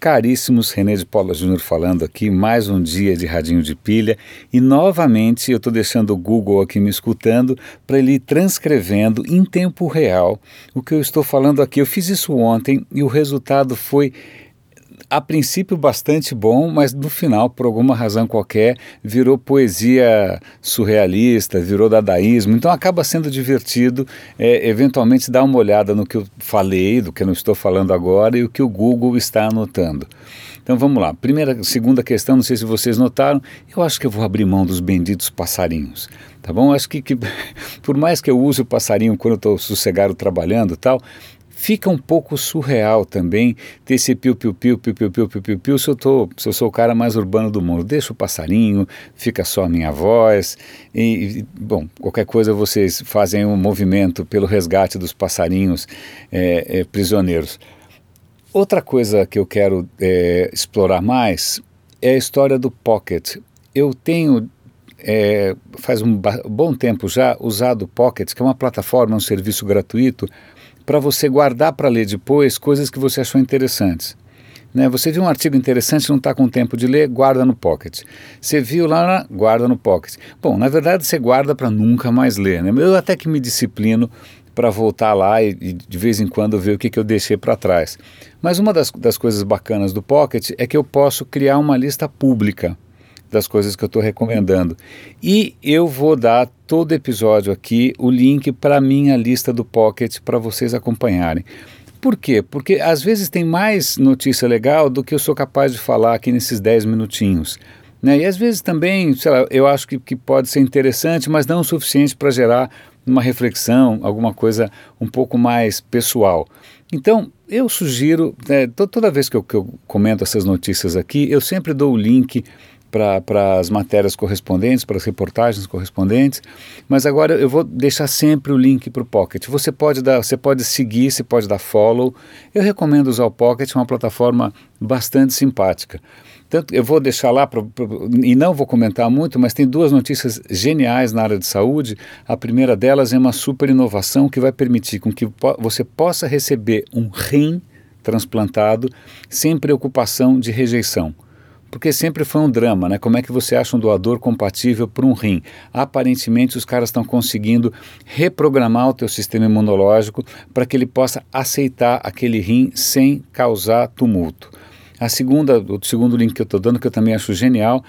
Caríssimos, René de Paula Júnior falando aqui, mais um dia de radinho de pilha e novamente eu estou deixando o Google aqui me escutando para ele ir transcrevendo em tempo real o que eu estou falando aqui. Eu fiz isso ontem e o resultado foi a princípio bastante bom, mas no final, por alguma razão qualquer, virou poesia surrealista, virou dadaísmo. Então acaba sendo divertido, é, eventualmente, dar uma olhada no que eu falei, do que eu não estou falando agora e o que o Google está anotando. Então vamos lá. Primeira, segunda questão, não sei se vocês notaram, eu acho que eu vou abrir mão dos benditos passarinhos. Tá bom? Acho que, que por mais que eu use o passarinho quando eu estou sossegado trabalhando e tal, fica um pouco surreal também ter esse piu-piu-piu, piu-piu-piu, piu-piu-piu, se eu, tô, se eu sou o cara mais urbano do mundo. Deixa o passarinho, fica só a minha voz, e, bom, qualquer coisa vocês fazem um movimento pelo resgate dos passarinhos é, é, prisioneiros. Outra coisa que eu quero é, explorar mais é a história do Pocket. Eu tenho é, faz um bom tempo já usado o Pocket, que é uma plataforma, um serviço gratuito para você guardar para ler depois coisas que você achou interessantes. Né? Você viu um artigo interessante, não está com tempo de ler, guarda no Pocket. Você viu lá, guarda no Pocket. Bom, na verdade você guarda para nunca mais ler. Né? Eu até que me disciplino para voltar lá e, e, de vez em quando ver o que, que eu deixei para trás. Mas uma das, das coisas bacanas do Pocket é que eu posso criar uma lista pública das coisas que eu estou recomendando. E eu vou dar todo episódio aqui o link para a minha lista do Pocket para vocês acompanharem. Por quê? Porque às vezes tem mais notícia legal do que eu sou capaz de falar aqui nesses 10 minutinhos. Né? E às vezes também, sei lá, eu acho que, que pode ser interessante, mas não o suficiente para gerar uma reflexão, alguma coisa um pouco mais pessoal. Então, eu sugiro, né, toda vez que eu, que eu comento essas notícias aqui, eu sempre dou o link para as matérias correspondentes, para as reportagens correspondentes, mas agora eu vou deixar sempre o link para o Pocket. Você pode dar, você pode seguir, você pode dar follow. Eu recomendo usar o Pocket, é uma plataforma bastante simpática. Tanto, eu vou deixar lá, pra, pra, e não vou comentar muito, mas tem duas notícias geniais na área de saúde. A primeira delas é uma super inovação que vai permitir com que po você possa receber um rim transplantado sem preocupação de rejeição porque sempre foi um drama, né? Como é que você acha um doador compatível para um rim? Aparentemente os caras estão conseguindo reprogramar o teu sistema imunológico para que ele possa aceitar aquele rim sem causar tumulto. A segunda, o segundo link que eu estou dando que eu também acho genial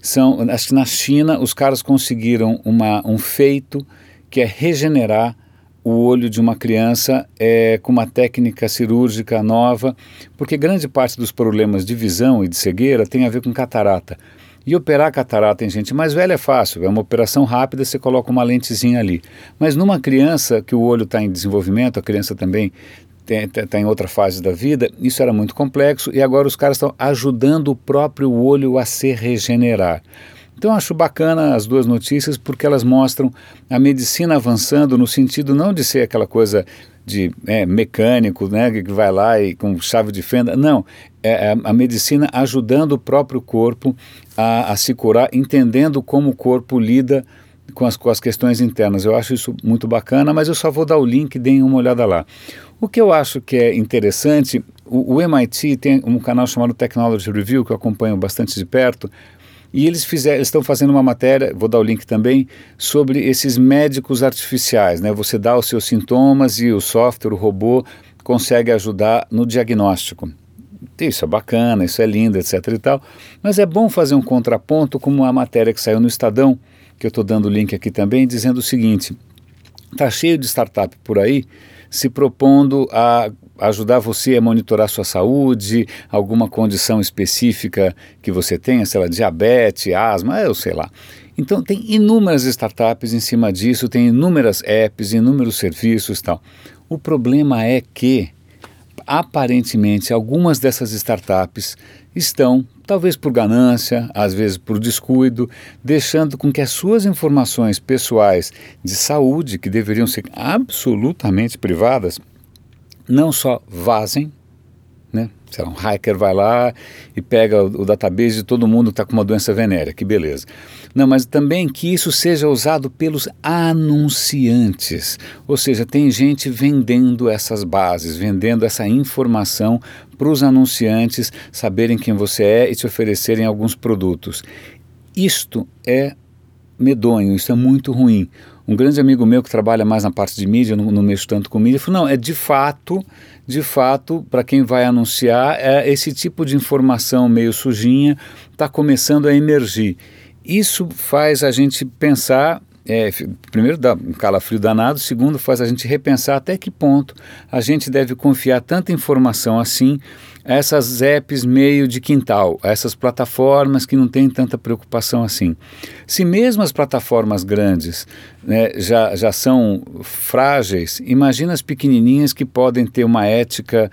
são, acho que na China os caras conseguiram uma, um feito que é regenerar o olho de uma criança é, com uma técnica cirúrgica nova, porque grande parte dos problemas de visão e de cegueira tem a ver com catarata. E operar catarata em gente mais velha é fácil, é uma operação rápida, você coloca uma lentezinha ali. Mas numa criança que o olho está em desenvolvimento, a criança também está em outra fase da vida, isso era muito complexo e agora os caras estão ajudando o próprio olho a se regenerar. Então acho bacana as duas notícias porque elas mostram a medicina avançando no sentido não de ser aquela coisa de é, mecânico, né, que vai lá e com chave de fenda, não, é, é a medicina ajudando o próprio corpo a, a se curar, entendendo como o corpo lida com as, com as questões internas. Eu acho isso muito bacana, mas eu só vou dar o link, deem uma olhada lá. O que eu acho que é interessante, o, o MIT tem um canal chamado Technology Review, que eu acompanho bastante de perto, e eles fizeram, estão fazendo uma matéria, vou dar o link também, sobre esses médicos artificiais. Né? Você dá os seus sintomas e o software, o robô, consegue ajudar no diagnóstico. Isso é bacana, isso é lindo, etc. e tal. Mas é bom fazer um contraponto, como a matéria que saiu no Estadão, que eu estou dando o link aqui também, dizendo o seguinte: está cheio de startup por aí se propondo a ajudar você a monitorar sua saúde, alguma condição específica que você tenha, sei lá, diabetes, asma, eu sei lá. Então tem inúmeras startups em cima disso, tem inúmeras apps, inúmeros serviços e tal. O problema é que aparentemente algumas dessas startups estão, talvez por ganância, às vezes por descuido, deixando com que as suas informações pessoais de saúde, que deveriam ser absolutamente privadas, não só vazem, né? Sei lá, um hacker vai lá e pega o, o database de todo mundo que está com uma doença venérea, que beleza. Não, mas também que isso seja usado pelos anunciantes. Ou seja, tem gente vendendo essas bases, vendendo essa informação para os anunciantes saberem quem você é e te oferecerem alguns produtos. Isto é medonho, isso é muito ruim. Um grande amigo meu que trabalha mais na parte de mídia, não, não mexo tanto com mídia, falou: não, é de fato, de fato, para quem vai anunciar, é esse tipo de informação meio sujinha está começando a emergir. Isso faz a gente pensar é, primeiro dá um calafrio danado, segundo faz a gente repensar até que ponto a gente deve confiar tanta informação assim essas apps meio de quintal, a essas plataformas que não têm tanta preocupação assim. Se mesmo as plataformas grandes né, já, já são frágeis, imagina as pequenininhas que podem ter uma ética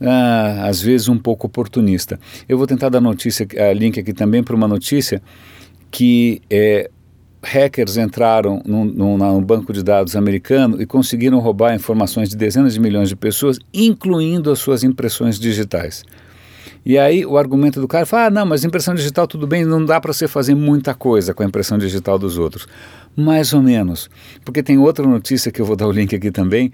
ah, às vezes um pouco oportunista. Eu vou tentar dar notícia, uh, link aqui também para uma notícia que é, hackers entraram no, no, no, banco de dados americano e conseguiram roubar informações de dezenas de milhões de pessoas, incluindo as suas impressões digitais. E aí o argumento do cara fala: ah, não, mas impressão digital tudo bem, não dá para você fazer muita coisa com a impressão digital dos outros. Mais ou menos. Porque tem outra notícia que eu vou dar o link aqui também,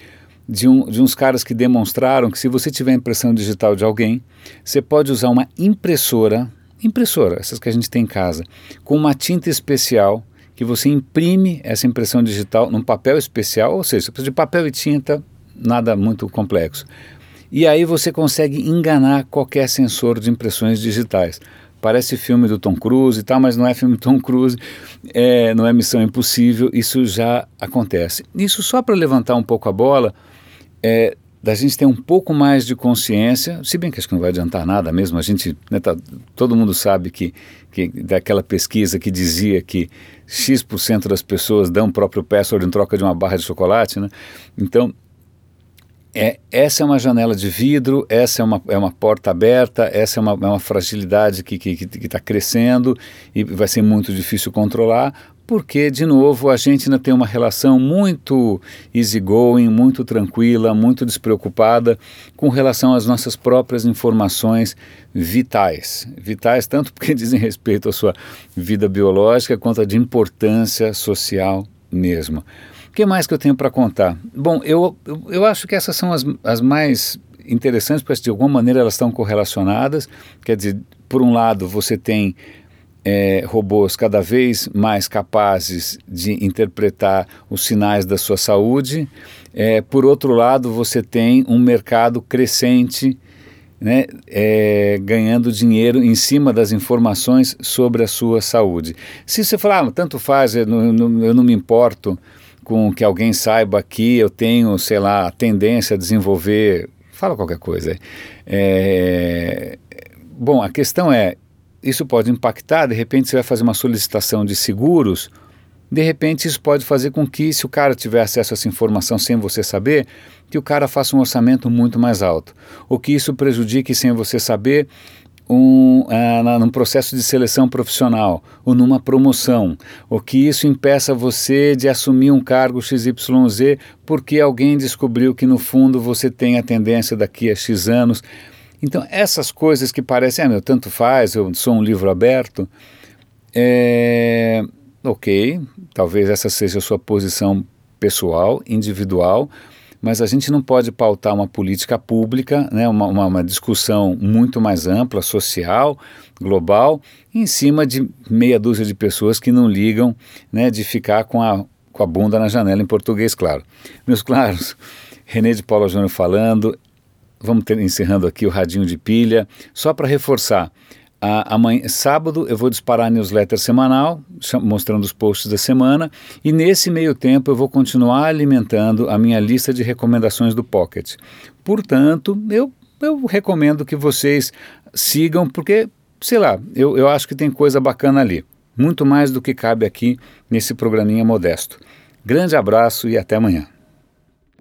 de, um, de uns caras que demonstraram que se você tiver impressão digital de alguém, você pode usar uma impressora, impressora, essas que a gente tem em casa, com uma tinta especial que você imprime essa impressão digital num papel especial, ou seja, você precisa de papel e tinta, nada muito complexo. E aí você consegue enganar qualquer sensor de impressões digitais. Parece filme do Tom Cruise e tal, mas não é filme do Tom Cruise, é, não é Missão Impossível, isso já acontece. Isso só para levantar um pouco a bola, é, da gente ter um pouco mais de consciência, se bem que acho que não vai adiantar nada mesmo, a gente, né, tá, todo mundo sabe que, que daquela pesquisa que dizia que X% das pessoas dão o próprio password em troca de uma barra de chocolate, né? Então, é, essa é uma janela de vidro, essa é uma, é uma porta aberta, essa é uma, é uma fragilidade que está que, que, tá crescendo e vai ser muito difícil controlar, porque, de novo, a gente ainda tem uma relação muito easygoing, muito tranquila, muito despreocupada com relação às nossas próprias informações vitais. Vitais tanto porque dizem respeito à sua vida biológica, quanto a de importância social mesmo. Que mais que eu tenho para contar? Bom, eu, eu, eu, acho que essas são as, as mais interessantes, porque de alguma maneira elas estão correlacionadas. Quer dizer, por um lado, você tem é, robôs cada vez mais capazes de interpretar os sinais da sua saúde. É, por outro lado, você tem um mercado crescente né, é, ganhando dinheiro em cima das informações sobre a sua saúde. Se você falar, ah, tanto faz, eu não, eu não me importo com que alguém saiba que eu tenho, sei lá, a tendência a desenvolver. Fala qualquer coisa. É, bom, a questão é: isso pode impactar, de repente você vai fazer uma solicitação de seguros, de repente isso pode fazer com que, se o cara tiver acesso a essa informação sem você saber, que o cara faça um orçamento muito mais alto. Ou que isso prejudique, sem você saber, um, uh, num processo de seleção profissional ou numa promoção, ou que isso impeça você de assumir um cargo XYZ porque alguém descobriu que no fundo você tem a tendência daqui a X anos. Então, essas coisas que parecem, ah, meu, tanto faz, eu sou um livro aberto, é, ok, talvez essa seja a sua posição pessoal, individual, mas a gente não pode pautar uma política pública, né, uma, uma, uma, discussão muito mais ampla, social, global, em cima de meia dúzia de pessoas que não ligam né, de ficar com a, com a bunda na janela, em português, claro. Meus claros, René de Paula Júnior falando, vamos ter, encerrando aqui o radinho de pilha, só para reforçar. Amanhã, sábado eu vou disparar a newsletter semanal, mostrando os posts da semana, e nesse meio tempo eu vou continuar alimentando a minha lista de recomendações do Pocket. Portanto, eu, eu recomendo que vocês sigam, porque, sei lá, eu, eu acho que tem coisa bacana ali. Muito mais do que cabe aqui nesse programinha modesto. Grande abraço e até amanhã.